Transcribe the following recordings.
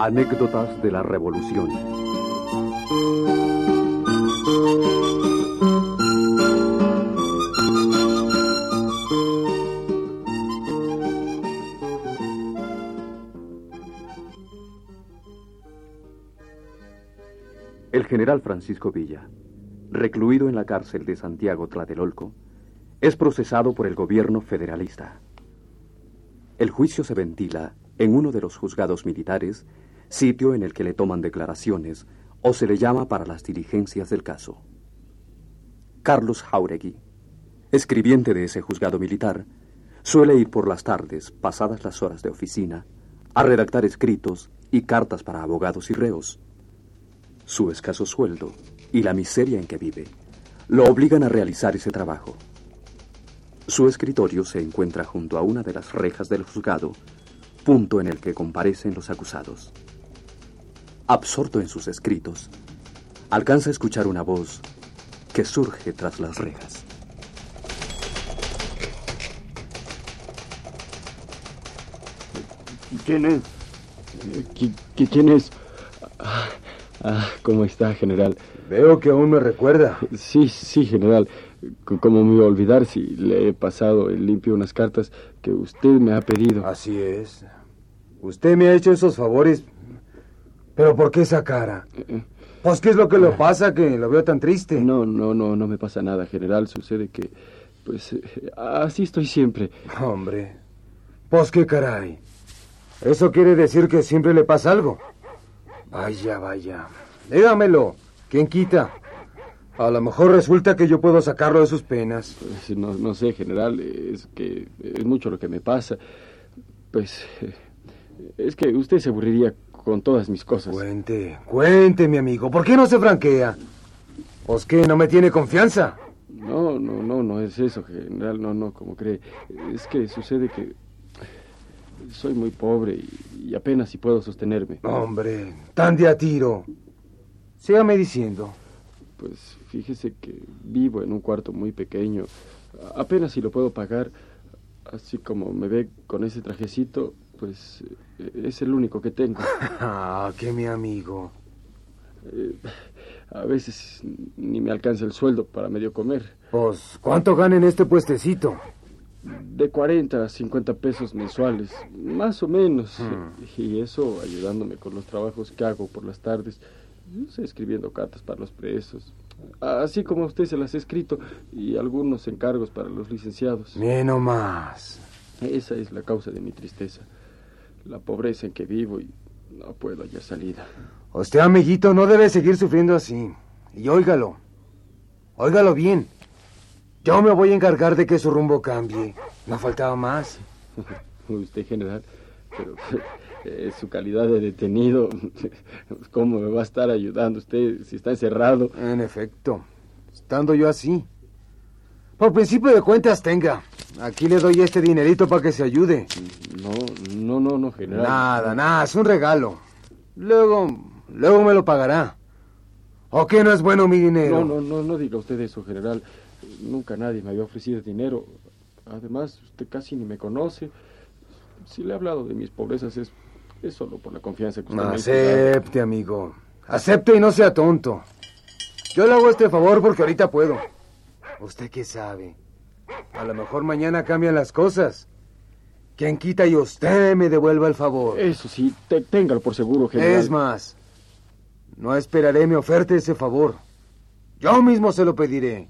Anécdotas de la Revolución. El general Francisco Villa, recluido en la cárcel de Santiago Tlatelolco, es procesado por el gobierno federalista. El juicio se ventila en uno de los juzgados militares, sitio en el que le toman declaraciones o se le llama para las diligencias del caso. Carlos Jauregui, escribiente de ese juzgado militar, suele ir por las tardes, pasadas las horas de oficina, a redactar escritos y cartas para abogados y reos su escaso sueldo y la miseria en que vive lo obligan a realizar ese trabajo. Su escritorio se encuentra junto a una de las rejas del juzgado, punto en el que comparecen los acusados. Absorto en sus escritos, alcanza a escuchar una voz que surge tras las rejas. ¿Quién es? ¿Quién es? Ah, ¿cómo está, general? Veo que aún me recuerda. Sí, sí, general. ¿Cómo me iba a olvidar si le he pasado en limpio unas cartas que usted me ha pedido? Así es. Usted me ha hecho esos favores. ¿Pero por qué esa cara? Eh, eh. Pues, ¿qué es lo que le pasa que lo veo tan triste? No, no, no, no me pasa nada, general. Sucede que, pues, eh, así estoy siempre. Hombre, pues qué caray. ¿Eso quiere decir que siempre le pasa algo? Vaya, vaya. Dígamelo. ¿Quién quita? A lo mejor resulta que yo puedo sacarlo de sus penas. Pues, no, no sé, general. Es que es mucho lo que me pasa. Pues es que usted se aburriría con todas mis cosas. Cuente, cuente, mi amigo. ¿Por qué no se franquea? ¿Os que no me tiene confianza? No, no, no, no es eso, general. No, no, como cree. Es que sucede que soy muy pobre y, apenas si puedo sostenerme. Hombre, tan de a tiro. Sígame diciendo. Pues fíjese que vivo en un cuarto muy pequeño. Apenas si lo puedo pagar. Así como me ve con ese trajecito, pues eh, es el único que tengo. ah, qué mi amigo. Eh, a veces ni me alcanza el sueldo para medio comer. Pues, ¿cuánto gana en este puestecito? De 40 a 50 pesos mensuales, más o menos. Hmm. Y eso ayudándome con los trabajos que hago por las tardes, escribiendo cartas para los presos, así como usted se las ha escrito, y algunos encargos para los licenciados. Bien o más. Esa es la causa de mi tristeza, la pobreza en que vivo y no puedo hallar salida. Usted, amiguito, no debe seguir sufriendo así. Y óigalo, óigalo bien. Yo me voy a encargar de que su rumbo cambie. No faltaba más. Usted, general, pero eh, su calidad de detenido, ¿cómo me va a estar ayudando usted si está encerrado? En efecto, estando yo así. Por principio de cuentas, tenga. Aquí le doy este dinerito para que se ayude. No, no, no, no, general. Nada, nada, es un regalo. Luego, luego me lo pagará. ¿O qué no es bueno mi dinero? No, no, no, no diga usted eso, general. Nunca nadie me había ofrecido dinero. Además, usted casi ni me conoce. Si le he hablado de mis pobrezas es, es solo por la confianza que usted me Acepte, amigo. Acepte y no sea tonto. Yo le hago este favor porque ahorita puedo. ¿Usted qué sabe? A lo mejor mañana cambian las cosas. Quien quita y usted me devuelva el favor. Eso sí, téngalo por seguro, general. Es más, no esperaré me oferte ese favor. Yo mismo se lo pediré.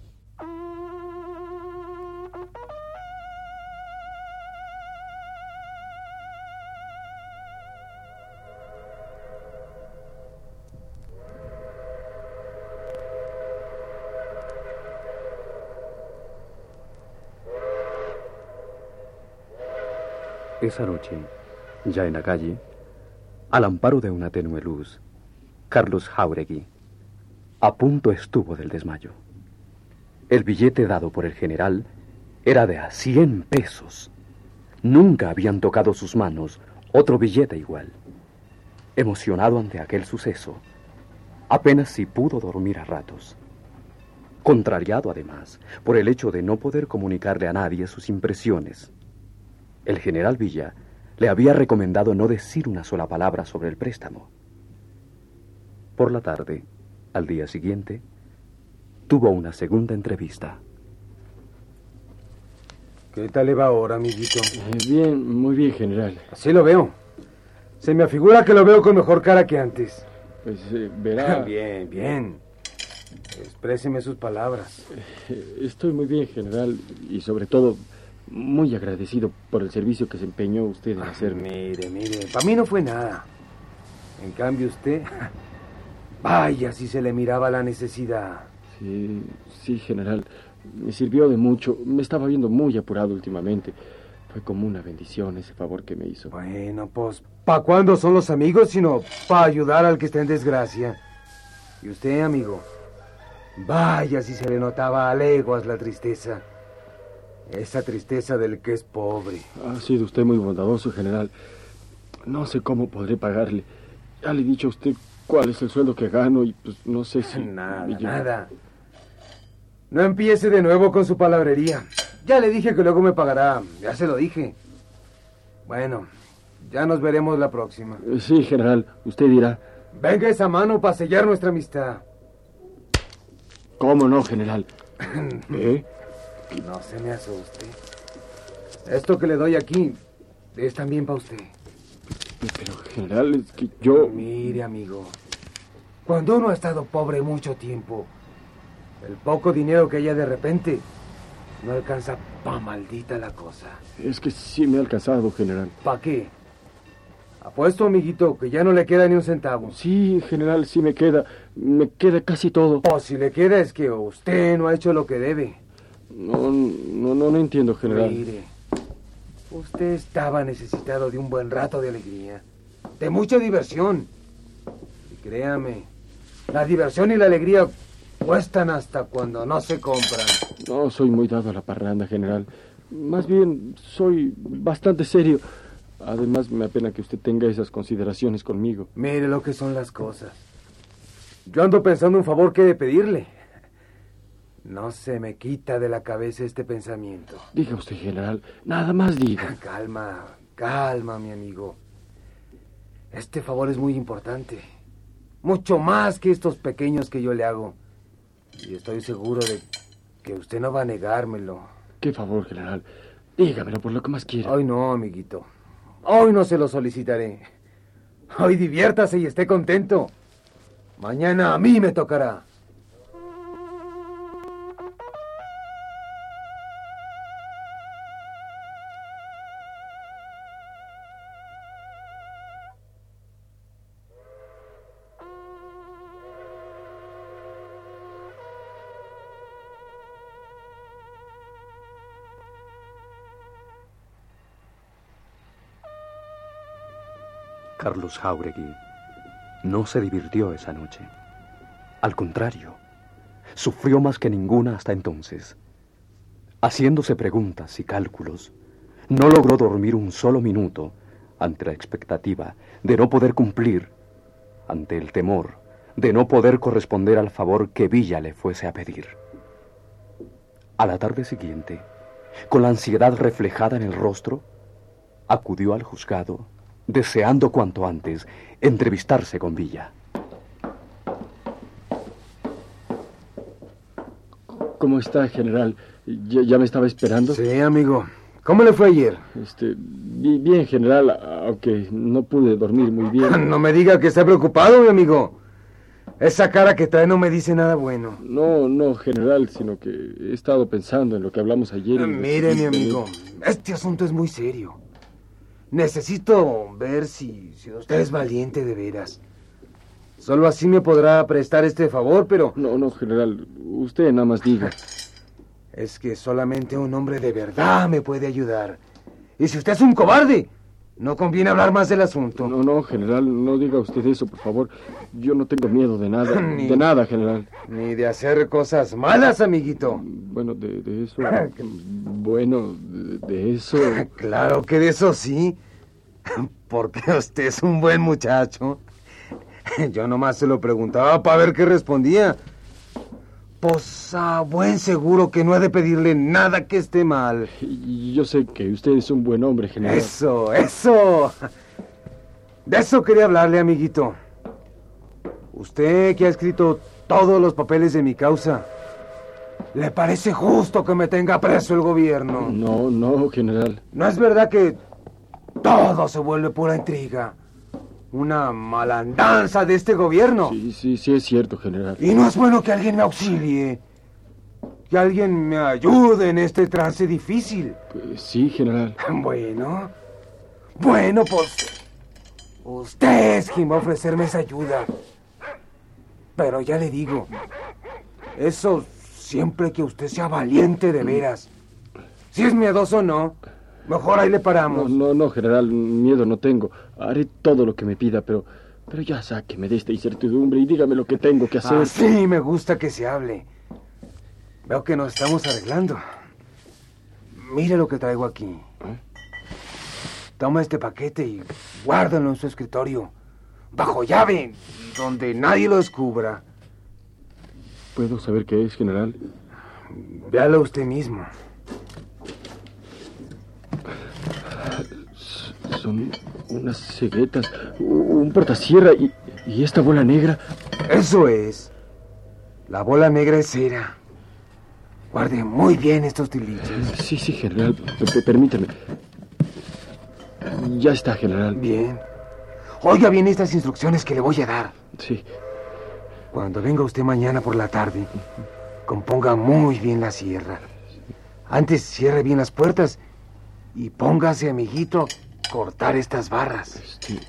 Esa noche, ya en la calle, al amparo de una tenue luz, Carlos Jauregui a punto estuvo del desmayo. El billete dado por el general era de a cien pesos. Nunca habían tocado sus manos otro billete igual. Emocionado ante aquel suceso, apenas si pudo dormir a ratos. contrariado además por el hecho de no poder comunicarle a nadie sus impresiones. El general Villa le había recomendado no decir una sola palabra sobre el préstamo. Por la tarde, al día siguiente, tuvo una segunda entrevista. ¿Qué tal le va ahora, amiguito? Eh, bien, muy bien, general. Así lo veo. Se me afigura que lo veo con mejor cara que antes. Pues eh, verá. bien, bien. Expréseme sus palabras. Eh, estoy muy bien, general, y sobre todo muy agradecido por el servicio que se empeñó usted en hacerme. Mire, mire, para mí no fue nada. En cambio usted, vaya si se le miraba la necesidad. Sí, sí, general. Me sirvió de mucho. Me estaba viendo muy apurado últimamente. Fue como una bendición ese favor que me hizo. Bueno, pues, ¿pa' cuándo son los amigos sino para ayudar al que está en desgracia? Y usted, amigo, vaya si se le notaba a leguas la tristeza. Esa tristeza del que es pobre. Ha sido usted muy bondadoso, general. No sé cómo podré pagarle. Ya le he dicho a usted cuál es el sueldo que gano y pues no sé si... Nada, nada. No empiece de nuevo con su palabrería. Ya le dije que luego me pagará. Ya se lo dije. Bueno, ya nos veremos la próxima. Eh, Sí, general. Usted dirá. Venga esa mano para sellar nuestra amistad. ¿Cómo no, general? ¿Eh? No se me asuste. Esto que le doy aquí es también para usted. Pero, general, es que yo... Mire, amigo. Cuando uno ha estado pobre mucho tiempo, el poco dinero que haya de repente no alcanza pa' maldita la cosa. Es que sí me ha alcanzado, general. ¿Pa' qué? Apuesto, amiguito, que ya no le queda ni un centavo. Sí, general, sí me queda. Me queda casi todo. O si le queda es que usted no ha hecho lo que debe. No, no, no, no entiendo, general. Mire, usted estaba necesitado de un buen rato de alegría, de mucha diversión. Y créame, la diversión y la alegría cuestan hasta cuando no se compran. No soy muy dado a la parranda, general. Más bien, soy bastante serio. Además, me apena que usted tenga esas consideraciones conmigo. Mire lo que son las cosas. Yo ando pensando un favor que he de pedirle. No se me quita de la cabeza este pensamiento. Diga usted, general. Nada más diga. Calma, calma, mi amigo. Este favor es muy importante. Mucho más que estos pequeños que yo le hago. Y estoy seguro de que usted no va a negármelo. Qué favor, general. Dígamelo por lo que más quiera. Hoy no, amiguito. Hoy no se lo solicitaré. Hoy diviértase y esté contento. Mañana a mí me tocará. Carlos Jauregui no se divirtió esa noche. Al contrario, sufrió más que ninguna hasta entonces. Haciéndose preguntas y cálculos, no logró dormir un solo minuto ante la expectativa de no poder cumplir, ante el temor de no poder corresponder al favor que Villa le fuese a pedir. A la tarde siguiente, con la ansiedad reflejada en el rostro, acudió al juzgado deseando cuanto antes entrevistarse con Villa. ¿Cómo está, general? ¿Ya, ya me estaba esperando? Sí, amigo. ¿Cómo le fue ayer? Este, bi- bien, general, aunque no pude dormir muy bien. No me diga que está preocupado, mi amigo. Esa cara que trae no me dice nada bueno. No, no, general, sino que he estado pensando en lo que hablamos ayer. y Mire, mi amigo, este asunto es muy serio. Necesito ver si, si usted es valiente de veras. Solo así me podrá prestar este favor, pero No, no, general, usted nada más diga. es que solamente un hombre de verdad me puede ayudar. Y si usted es un cobarde, no conviene hablar más del asunto. No, no, general, no diga usted eso, por favor. Yo no tengo miedo de nada, Ni- de nada, general. Ni de hacer cosas malas, amiguito. Bueno, de, de eso. Bueno, de, de eso. Claro que de eso sí. Porque usted es un buen muchacho. Yo nomás se lo preguntaba para ver qué respondía. Pues a buen seguro que no he de pedirle nada que esté mal. Yo sé que usted es un buen hombre, general. Eso, eso. De eso quería hablarle, amiguito. Usted que ha escrito todos los papeles de mi causa. ¿Le parece justo que me tenga preso el gobierno? No, no, general. ¿No es verdad que todo se vuelve pura intriga? Una malandanza de este gobierno. Sí, sí, sí es cierto, general. Y no es bueno que alguien me auxilie. Que alguien me ayude en este trance difícil. Pues sí, general. Bueno. Bueno, pues... Usted es quien va a ofrecerme esa ayuda. Pero ya le digo, eso siempre que usted sea valiente de veras. Si es miedoso o no, mejor ahí le paramos. No, no, no, general, miedo no tengo. Haré todo lo que me pida, pero, pero ya sáqueme de esta incertidumbre y dígame lo que tengo que hacer. sí, me gusta que se hable. Veo que nos estamos arreglando. Mire lo que traigo aquí. ¿Eh? Toma este paquete y guárdalo en su escritorio bajo llave, donde nadie lo descubra. ¿Puedo saber qué es, general? Véalo usted mismo. Son unas ceguetas, un portasierra y, y esta bola negra. Eso es. La bola negra es cera. Guarde muy bien estos tiliches. Sí, sí, general. P permítame. Ya está, general. Bien. Oiga bien estas instrucciones que le voy a dar. Sí. Cuando venga usted mañana por la tarde, componga muy bien la sierra. Antes cierre bien las puertas y póngase, amiguito, cortar estas barras. Este,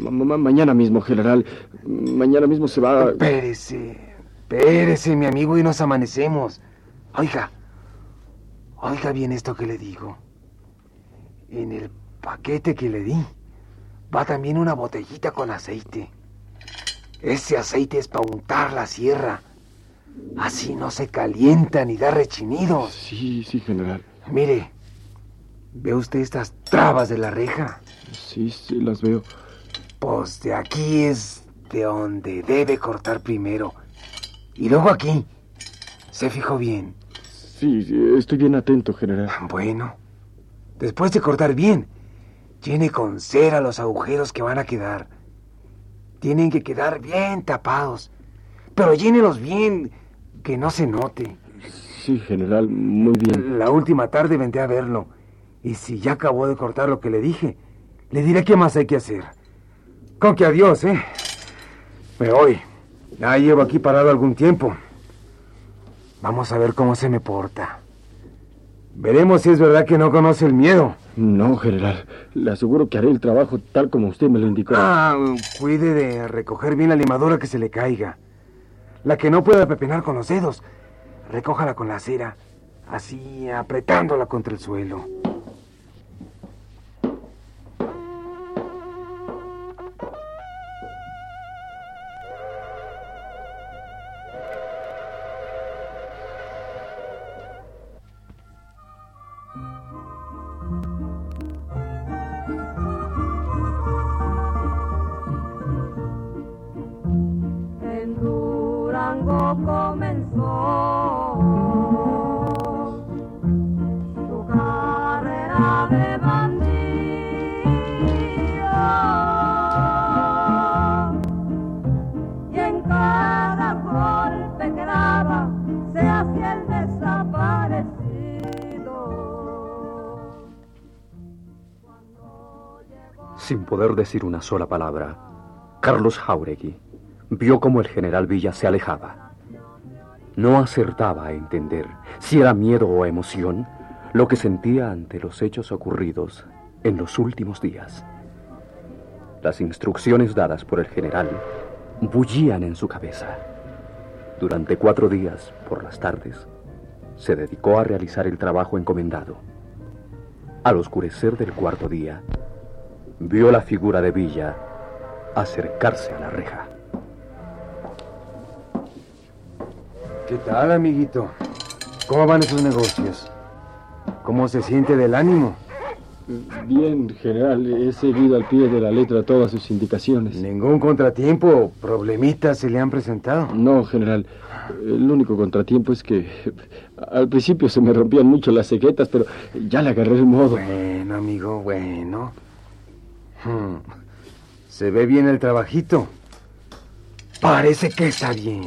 mañana mismo, general. Mañana mismo se va. Espérese, espérese, mi amigo, y nos amanecemos. Oiga, oiga bien esto que le digo. En el paquete que le di va también una botellita con aceite. Ese aceite es para untar la sierra. Así no se calienta ni da rechinidos. Sí, sí, general. Mire, ¿ve usted estas trabas de la reja? Sí, sí, las veo. Pues de aquí es de donde debe cortar primero. Y luego aquí. ¿Se fijó bien? Sí, estoy bien atento, general. Bueno, después de cortar bien, Llene con cera los agujeros que van a quedar. Tienen que quedar bien tapados. Pero llénelos bien, que no se note. Sí, general, muy bien. La última tarde vendré a verlo. Y si ya acabó de cortar lo que le dije, le diré qué más hay que hacer. Con que adiós, ¿eh? Me voy. Ya llevo aquí parado algún tiempo. Vamos a ver cómo se me porta. Veremos si es verdad que no conoce el miedo. No, general. Le aseguro que haré el trabajo tal como usted me lo indicó. Ah, cuide de recoger bien la limadura que se le caiga. La que no pueda pepenar con los dedos, recójala con la cera, así apretándola contra el suelo. Sin poder decir una sola palabra, Carlos Jauregui vio cómo el general Villa se alejaba. No acertaba a entender si era miedo o emoción lo que sentía ante los hechos ocurridos en los últimos días. Las instrucciones dadas por el general bullían en su cabeza. Durante cuatro días, por las tardes, se dedicó a realizar el trabajo encomendado. Al oscurecer del cuarto día, vio la figura de Villa acercarse a la reja. ¿Qué tal, amiguito? ¿Cómo van esos negocios? ¿Cómo se siente del ánimo? Bien, general. He seguido al pie de la letra todas sus indicaciones. ¿Ningún contratiempo o problemita se le han presentado? No, general. El único contratiempo es que al principio se me rompían mucho las ceguetas, pero ya le agarré el modo. Bueno, amigo, bueno. Hmm. Se ve bien el trabajito. Parece que está bien.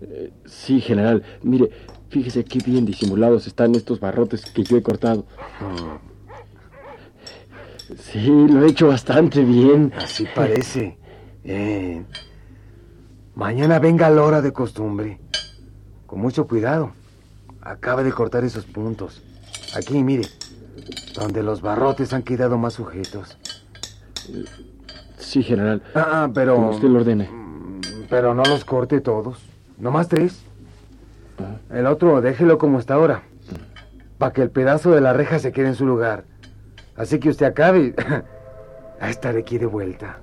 Eh, sí, general. Mire, fíjese qué bien disimulados están estos barrotes que yo he cortado. Hmm. Sí, lo he hecho bastante bien. Así parece. Bien. Mañana venga la hora de costumbre. Con mucho cuidado. Acaba de cortar esos puntos. Aquí, mire. Donde los barrotes han quedado más sujetos. Sí, general. Ah, pero... Como usted lo ordene. Mm, pero no los corte todos. No más tres. Ah. El otro déjelo como está ahora. Para que el pedazo de la reja se quede en su lugar. Así que usted acabe. A estar aquí de vuelta.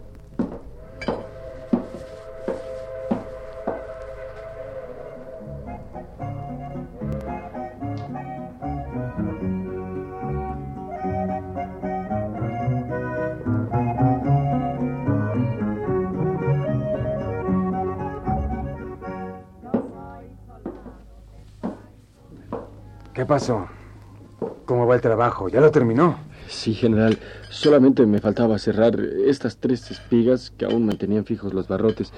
¿Qué pasó? ¿Cómo va el trabajo? ¿Ya lo terminó? Sí, general. Solamente me faltaba cerrar estas tres espigas que aún mantenían fijos los barrotes.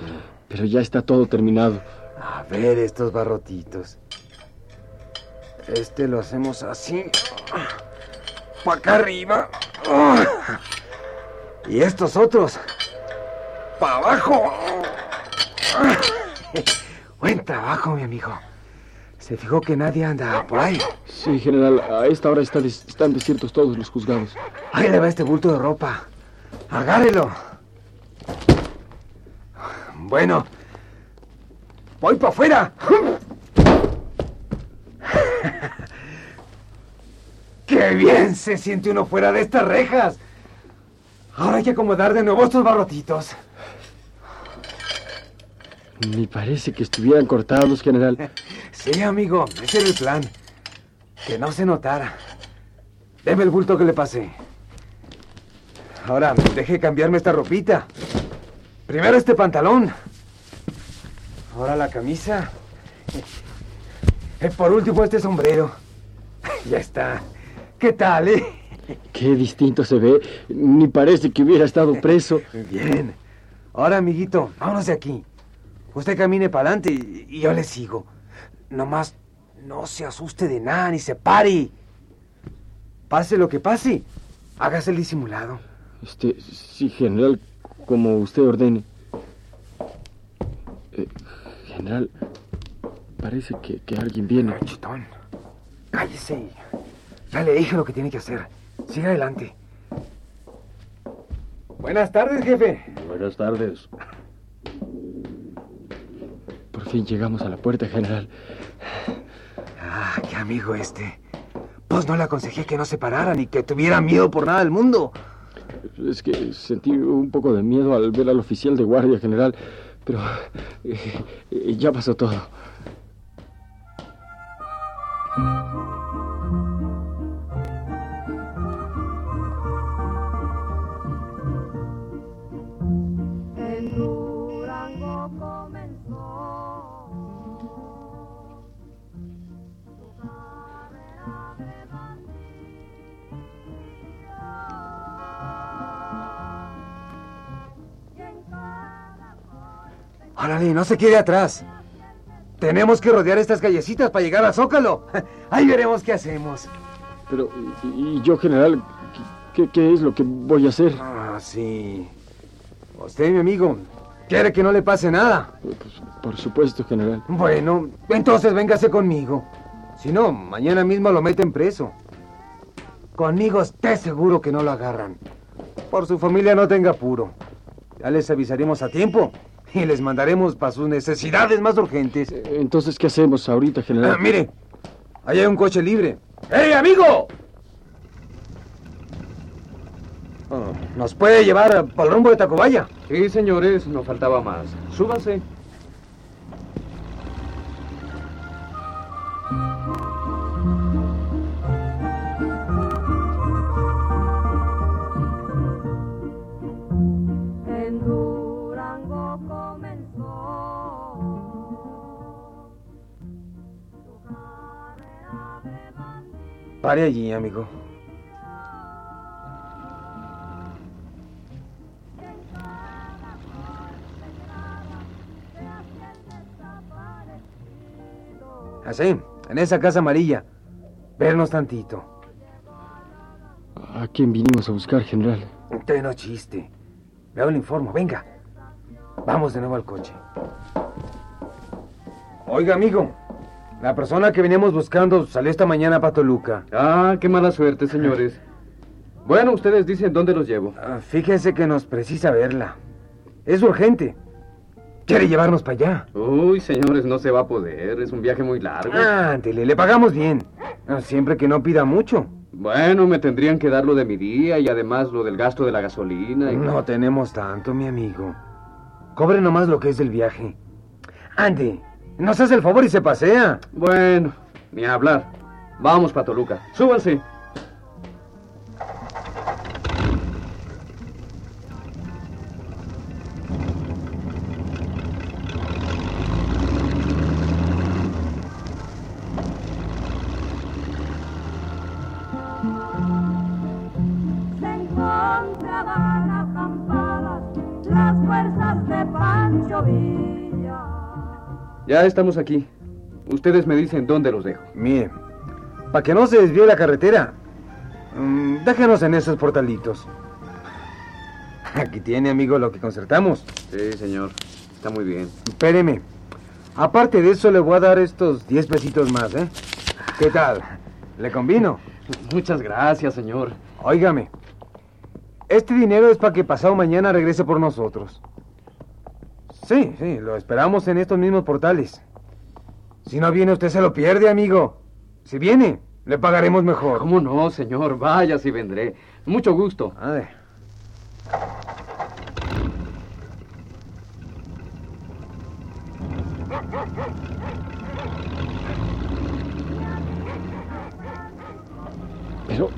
Pero ya está todo terminado. A ver estos barrotitos. Este lo hacemos así. Para acá arriba. Y estos otros. Para abajo. Buen trabajo, mi amigo. ¿Se fijó que nadie anda por ahí? Sí, general. A esta hora están desiertos todos los juzgados. Ahí le va este bulto de ropa. Agárrelo. Bueno. Voy para afuera. ¡Qué bien se siente uno fuera de estas rejas! Ahora hay que acomodar de nuevo estos barrotitos. Ni parece que estuvieran cortados, general. Sí, amigo, ese era el plan. Que no se notara. Deme el bulto que le pasé. Ahora, deje cambiarme esta ropita. Primero este pantalón. Ahora la camisa. Y por último este sombrero. Ya está. ¿Qué tal, eh? Qué distinto se ve. Ni parece que hubiera estado preso. Bien. Ahora, amiguito, vámonos de aquí. Usted camine para adelante y, yo le sigo. Nomás no se asuste de nada ni se pare. Pase lo que pase, hágase el disimulado. Este, sí, general, como usted ordene. Eh, general, parece que, alguien viene. chitón, cállese. Ya le dije lo que tiene que hacer. Siga adelante. Buenas tardes, jefe. Buenas tardes fin llegamos a la puerta, general. Amigo este. Pues no le aconsejé que no se parara ni que tuviera miedo por nada del mundo. Es que sentí un poco de miedo al ver al oficial de guardia general, pero eh, ya pasó todo. Órale, no se quede atrás. Tenemos que rodear estas callecitas para llegar a Zócalo. Ahí veremos qué hacemos. Pero, ¿y yo, general? ¿Qué, qué es lo que voy a hacer? Ah, sí. Usted, mi amigo, quiere que no le pase nada. Pues, por supuesto, general. Bueno, entonces véngase conmigo. Si no, mañana mismo lo meten preso. Conmigo esté seguro que no lo agarran. Por su familia no tenga apuro. Ya les avisaremos a tiempo y les mandaremos para sus necesidades más urgentes. Eh, entonces, ¿qué hacemos ahorita, general? Ah, mire, ahí hay un coche libre. ¡Ey, amigo! Oh, ¿Nos puede llevar para el rumbo de Tacubaya? Sí, señores, no faltaba más. Súbanse. Pare allí, amigo. Así, en esa casa amarilla. Vernos tantito. ¿A quién vinimos a buscar, general? Usted no chiste. Veo el informe, venga. Vamos de nuevo al coche. Oiga, amigo. La persona que veníamos buscando salió esta mañana para Toluca. Ah, qué mala suerte, señores. Bueno, ustedes dicen dónde los llevo. Ah, fíjense que nos precisa verla. Es urgente. Quiere llevarnos para allá. Uy, señores, no se va a poder. Es un viaje muy largo. Ándele, le pagamos bien. Ah, Siempre que no pida mucho. Bueno, me tendrían que dar lo de mi día y además lo del gasto de la gasolina. y- No tenemos tanto, mi amigo. Cobre nomás lo que es del viaje. Ande, nos hace el favor y se pasea. Bueno, ni hablar. Vamos para Toluca. Súbanse. Ya estamos aquí. Ustedes me dicen dónde los dejo. Mire, para que no se desvíe la carretera, mm, déjenos en esos portalitos. Aquí tiene, amigo, lo que concertamos. Sí, señor. Está muy bien. Espéreme. Aparte de eso, le voy a dar estos 10 pesitos más, ¿eh? ¿Qué tal? ¿Le combino? Muchas gracias, señor. Óigame. Este dinero es para que pasado mañana regrese por nosotros. Sí, sí, lo esperamos en estos mismos portales. Si no viene, usted se lo pierde, amigo. Si viene, le pagaremos mejor. ¿Cómo no, señor? Vaya si vendré. Mucho gusto. A ver. Pero,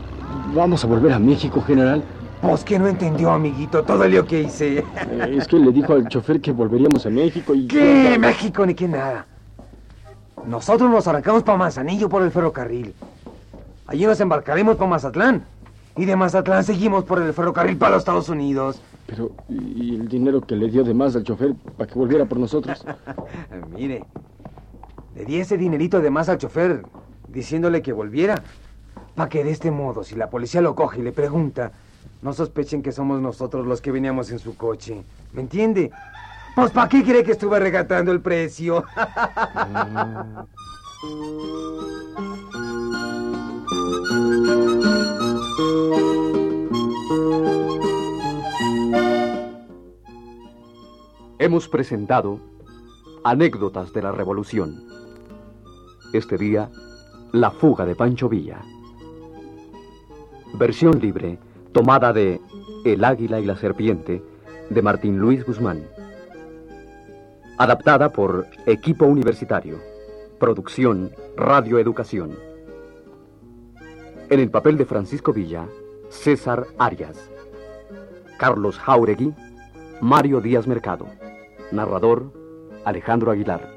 ¿vamos a volver a México, general? Pues que no entendió, amiguito, todo lío que hice. Eh, Es que le dijo al chofer que volveríamos a México y... ¿Qué? México ni qué nada. Nosotros nos arrancamos para Manzanillo por el ferrocarril. Allí nos embarcaremos para Mazatlán. Y de Mazatlán seguimos por el ferrocarril para los Estados Unidos. Pero, ¿y el dinero que le dio de más al chofer para que volviera por nosotros? Mire, le di ese dinerito de más al chofer, diciéndole que volviera. Para que de este modo, si la policía lo coge y le pregunta, no sospechen que somos nosotros los que veníamos en su coche. ¿Me entiende? Pues ¿para qué cree que estuve regatando el precio? Hemos presentado Anécdotas de la Revolución. Este día, La fuga de Pancho Villa. Versión libre, tomada de El águila y la serpiente, de Martín Luis Guzmán. Adaptada por Equipo Universitario. Producción Radio Educación. En el papel de Francisco Villa, César Arias. Carlos Jauregui, Mario Díaz Mercado. Narrador, Alejandro Aguilar.